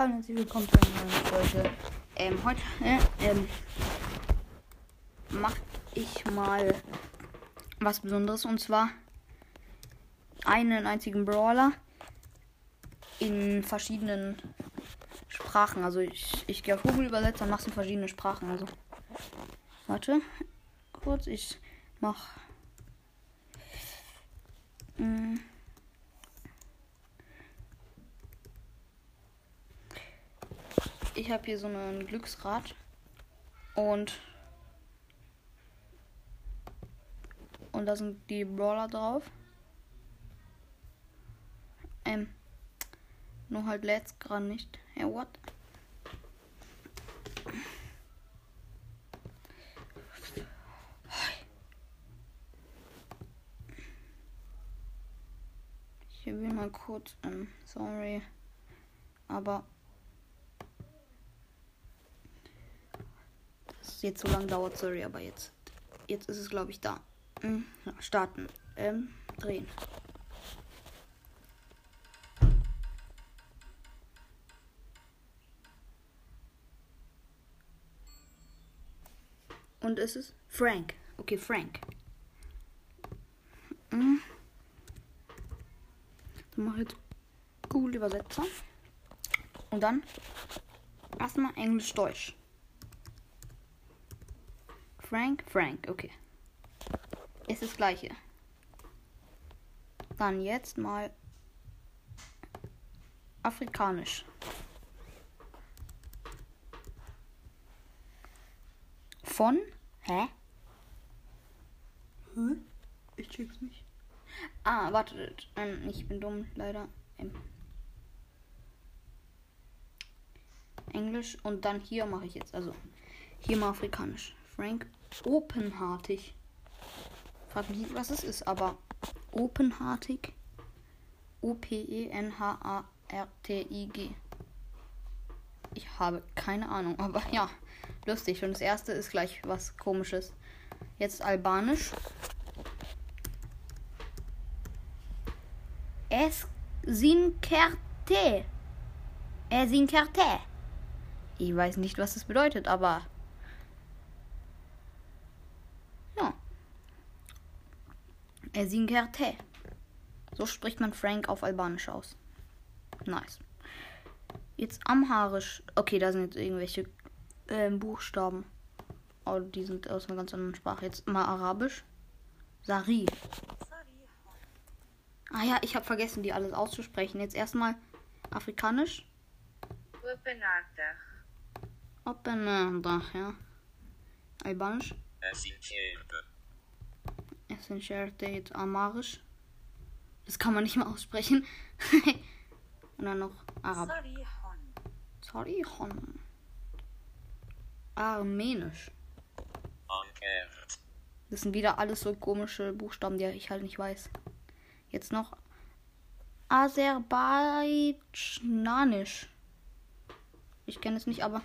Hallo und herzlich willkommen zu einer neuen Folge. Ähm, heute äh, ähm, mache ich mal was Besonderes und zwar einen einzigen Brawler in verschiedenen Sprachen. Also ich, ich gehe auf Google übersetzt und mache es in verschiedene Sprachen. Also warte kurz, ich mach mm. Ich habe hier so ein Glücksrad und und da sind die Brawler drauf. Ähm, nur halt let's gerade nicht. Hey, what? Ich will mal kurz, ähm, sorry, aber jetzt so lange dauert, sorry, aber jetzt, jetzt ist es glaube ich da. Hm, ja, starten, ähm, drehen. Und es ist Frank. Okay, Frank. Hm. Dann mache ich jetzt Google Übersetzer. Und dann erstmal Englisch-Deutsch. Frank, Frank, okay. Ist das gleiche. Dann jetzt mal Afrikanisch. Von? Hä? Hä? Ich check's nicht. Ah, wartet. Ähm, ich bin dumm, leider. Ähm. Englisch und dann hier mache ich jetzt. Also hier mal Afrikanisch. Frank openheartig. Frag mich nicht, was es ist, aber openheartig. O-P-E-N-H-A-R-T-I-G. Ich habe keine Ahnung, aber ja, lustig. Und das erste ist gleich was komisches. Jetzt Albanisch. Es sinkerte. Es sinkerte. Ich weiß nicht, was das bedeutet, aber ja. Es sinkerte. So spricht man Frank auf Albanisch aus. Nice. Jetzt Amharisch. Okay, da sind jetzt irgendwelche äh, Buchstaben. Oh, die sind aus einer ganz anderen Sprache. Jetzt mal Arabisch. Sari. Ah ja, ich habe vergessen, die alles auszusprechen. Jetzt erstmal Afrikanisch. Openadach, ja. Albanisch. Essenscherte jetzt Amarisch. Das kann man nicht mal aussprechen. Und dann noch Arabisch. Sarihon. Armenisch. Das sind wieder alles so komische Buchstaben, die ich halt nicht weiß. Jetzt noch Aserbaidschanisch. Ich kenne es nicht, aber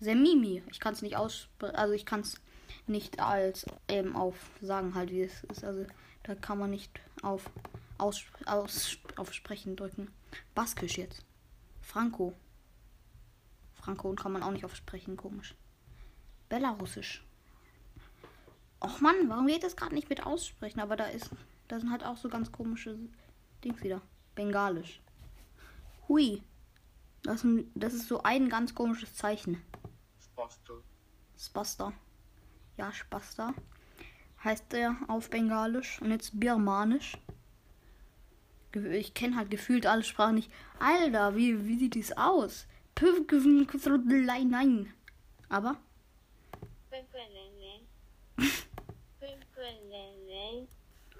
Semimi. Ich kann es nicht aussprechen, also ich kann es nicht als eben auf sagen halt, wie es ist. Also da kann man nicht auf aus, aus auf Sprechen drücken. Baskisch jetzt. Franco. Franco kann man auch nicht aufsprechen, komisch. Belarusisch. Och Mann, warum geht das gerade nicht mit aussprechen? Aber da ist, da sind halt auch so ganz komische Dings wieder. Bengalisch. Hui. Das, das ist so ein ganz komisches Zeichen. Spasta. Spasta. Ja, Spasta. Heißt der auf Bengalisch. Und jetzt Birmanisch. Ich kenne halt gefühlt alle Sprachen nicht. Alter, wie, wie sieht dies aus? Nein. Aber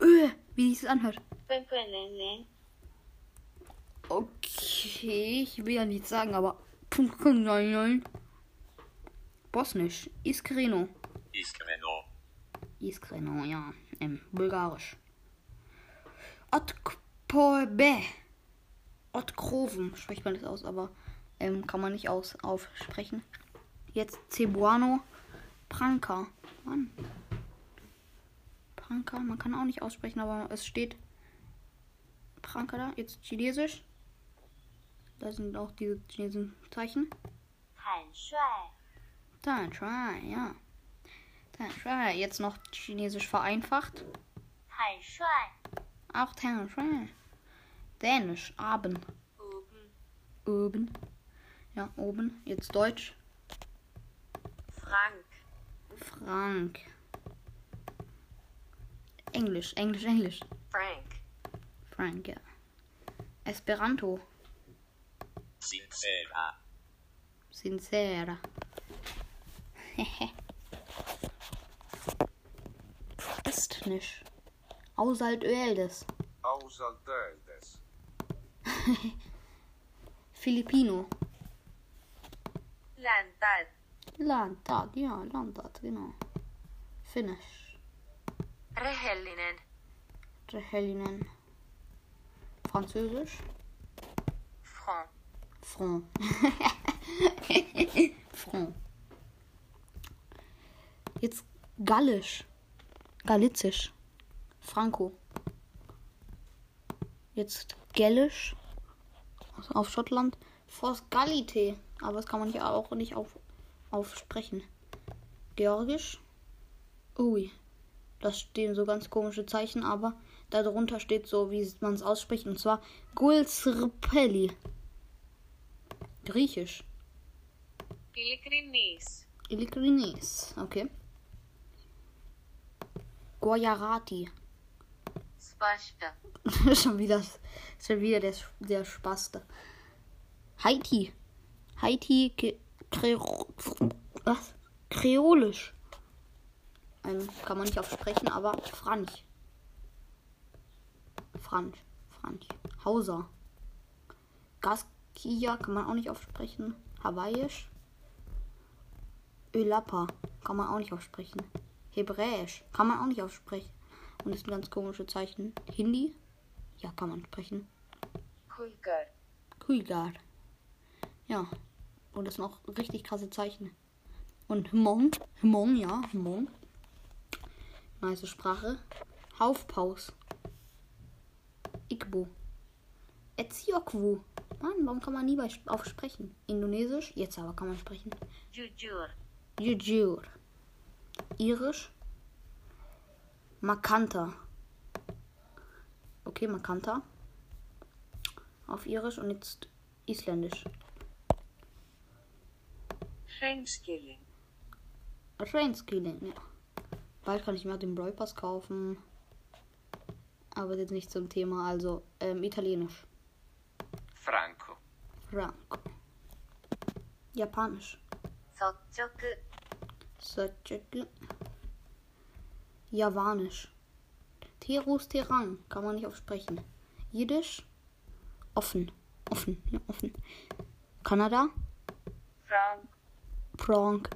öh, wie sich das anhört. Okay, ich will ja nichts sagen, aber Bosnisch, Iskreno. Iskreno. Iskreno, ja. Ähm, Bulgarisch. Otkpobe. Otkroven spricht man das aus, aber ähm, kann man nicht aus aufsprechen. Jetzt Cebuano. Pranka. Mann. Pranka, man kann auch nicht aussprechen, aber es steht Pranka da. Jetzt Chinesisch. Da sind auch diese chinesischen Zeichen. 坦率、Dann try, ja. Try. Jetzt noch chinesisch vereinfacht. 坦率、Auch Tan try. Dänisch, Abend. oben、Oben. Ja, oben. Jetzt Deutsch. Frank、Frank. Englisch, Englisch, Englisch. Frank、Frank, ja. Esperanto. Sincera. Sincera. Estnisch. Ausaltöeldes. Ausaltöeldes. Filipino. 懒蛋、Landtat, ja, Landtat, genau. Finnisch. rehellinen、Rehellinen. Französisch. franc、Front. Front. Jetzt Gallisch. Galizisch. Franco. Jetzt Gälisch. Auf Schottland. Frostgalite. Aber das kann man hier auch nicht auf, aufsprechen. Georgisch. Ui. Das stehen so ganz komische Zeichen, aber darunter steht so, wie man es ausspricht. Und zwar Gulsrpeli. Griechisch. Ilikrines. Ilikrines. Okay. Goyarati. Spaste. schon wieder, schon wieder der, der Spaste. Haiti. Haiti Kre was? Kreolisch. Ähm, kann man nicht aufsprechen, aber Franch. Franch. Franch. Hauser. Gaskia kann man auch nicht aufsprechen. Hawaiisch. Ölappa kann man auch nicht aufsprechen. Hebräisch. Kann man auch nicht aussprechen. Und das sind ganz komische Zeichen. Hindi? Ja, kann man sprechen. Kuigar. Kuigar. Ja. Und das sind auch richtig krasse Zeichen. Und Hmong. Hmong, ja, Hmong. Nice Sprache. Haufpaus. Igbo. Etsiokwu. Mann, warum kann man nie aufsprechen? Indonesisch? Jetzt aber kann man sprechen. Jujur. Jujur. Irisch. Makanta. Okay, Makanta. Auf Irisch und jetzt Isländisch. hreinskilling, Reinskilling, ja. Bald kann ich mir den Brawl Pass kaufen. Aber jetzt nicht zum Thema, also ähm, Italienisch. Franco. Franco. Japanisch. 서 Javanisch. Terus Terang. Kann man nicht aufsprechen. Jiddisch. Offen. Offen. Ja, offen. Kanada. frank, Pronk.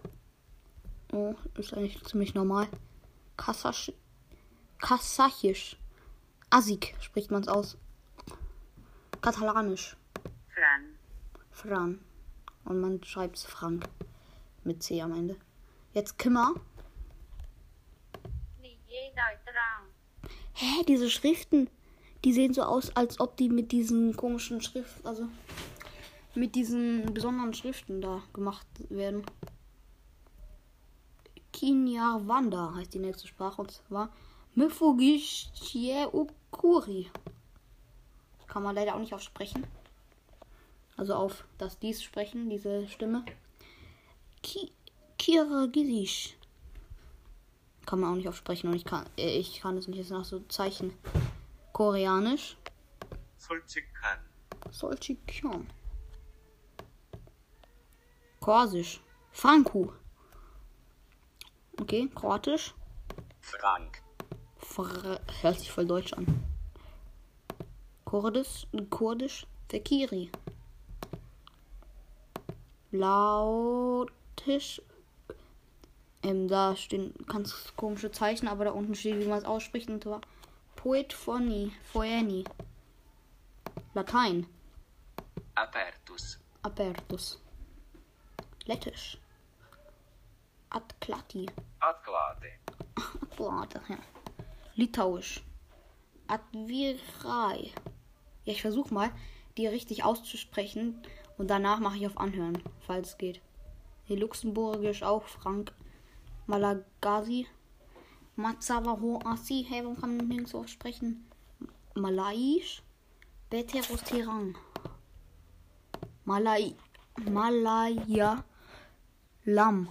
Oh, ist eigentlich ziemlich normal. Kasasch. Kasachisch. Asik spricht man es aus. Katalanisch. fran, Fran. Und man schreibt es Frank. Mit C am Ende. Jetzt Kimmer. Hä, diese Schriften, die sehen so aus, als ob die mit diesen komischen Schriften, also mit diesen besonderen Schriften da gemacht werden. Kinyarwanda heißt die nächste Sprache und zwar Mifugishie Ukuri. Kann man leider auch nicht aufsprechen. Also auf das dies sprechen, diese Stimme. Ki Kirgisisch. Kann man auch nicht aufsprechen und ich kann äh, ich kann es nicht jetzt nach so Zeichen. Koreanisch. Solchikan. Solchikan. Korsisch. Franku. Okay, Kroatisch. Frank. Fra Hört sich voll deutsch an. Kurdisch, Kurdisch, Fekiri. Lautisch, ähm, da stehen ganz komische Zeichen, aber da unten steht, wie man es ausspricht, und zwar Poet Phony, Phoeni. Latein, Apertus. Apertus. Lettisch. Atklati. Atklāti. Warte, ja. Litauisch. Advirai. Ja, ich versuche mal, die richtig auszusprechen. Und danach mache ich auf Anhören, falls es geht. Die Luxemburgisch auch, Frank. Malagasy. Matsawaho Asi. Hey, warum kann man nirgends so sprechen? Malaiisch. Beterus Terang. Malai. Malaya. Lam.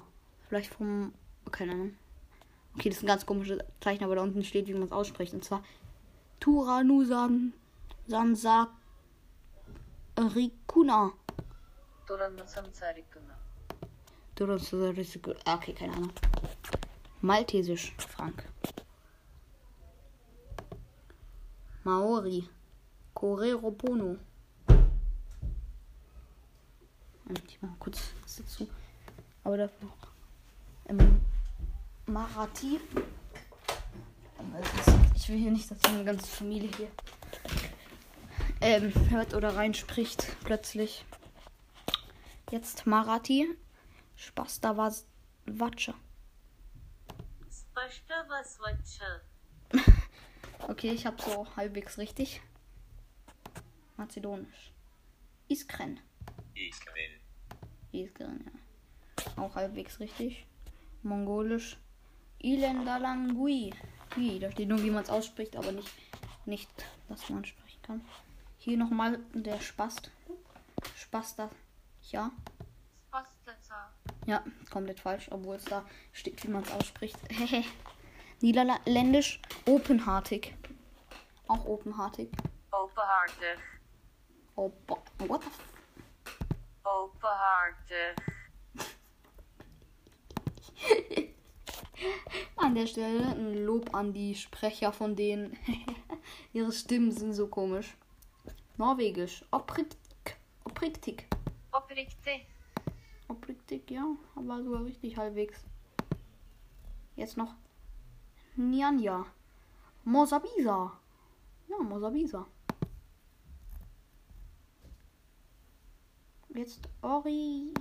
Vielleicht vom. Keine Ahnung. Okay, das ist ein ganz komisches Zeichen, aber da unten steht, wie man es ausspricht. Und zwar Turanusan Sansa Rikuna. Turanusan Sarikuna. Okay, keine Ahnung. Maltesisch, Frank. Maori. Correro. Und Ich mach mal kurz was dazu. Aber dafür noch. Ähm, Marathi. Das ist- Ich will hier nicht, dass eine ganze Familie hier ähm, hört oder reinspricht plötzlich. Jetzt Marathi. Spasta was Watsche. स्पष्ट व स्वच्छ Okay, ich habe so halbwegs richtig. Mazedonisch. Iskren. Iskren. Iskren, ja. Auch halbwegs richtig. Mongolisch. Ilendalangui. Wie, da steht nur, wie man es ausspricht, aber nicht, nicht, was man sprechen kann. Hier nochmal der Spast. Spasta. Ja. Ja, komplett falsch, obwohl es da steht, wie man es ausspricht. Niederländisch openhartig. Auch openhartig. Openhartig. Opa. What the f Openhartig. an der Stelle ein Lob an die Sprecher von denen. Ihre Stimmen sind so komisch. Norwegisch. Opriktik. Opriktik. Opriktik richtig, ja. Aber sogar richtig halbwegs. Jetzt noch Nianja. Mosabisa. Ja, Mosabisa. Jetzt Ori.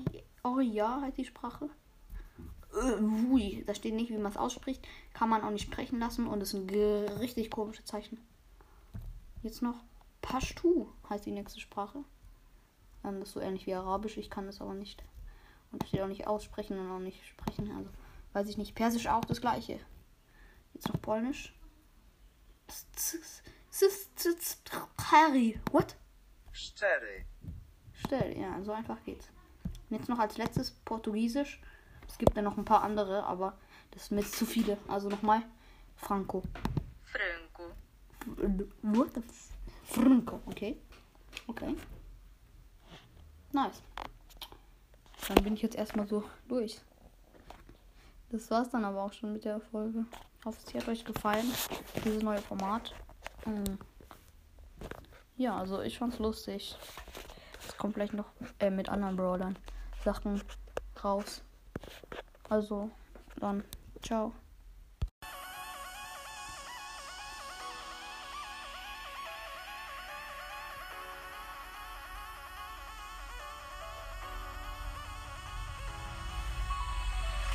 Oria heißt die Sprache. Äh, Wui. Da steht nicht, wie man es ausspricht. Kann man auch nicht sprechen lassen und ist ein richtig komisches Zeichen. Jetzt noch Pashtu heißt die nächste Sprache. Ähm, das ist so ähnlich wie Arabisch. Ich kann es aber nicht. Und ich steht auch nicht aussprechen und auch nicht sprechen. Also weiß ich nicht. Persisch auch das gleiche. Jetzt noch Polnisch. Harry. What? Cztery. Stell, ja, so einfach geht's. Und jetzt noch als letztes Portugiesisch. Es gibt ja noch ein paar andere, aber das sind jetzt zu viele. Also nochmal Franco. Franco. What the Franco, okay. Okay. Nice. Dann bin ich jetzt erstmal so durch. Das war's dann aber auch schon mit der Folge. Ich hoffe, es hat euch gefallen, dieses neue Format. Mm. Ja, also ich fand's lustig. Es kommt gleich noch äh, mit anderen Brawlern Sachen raus. Also, dann, ciao.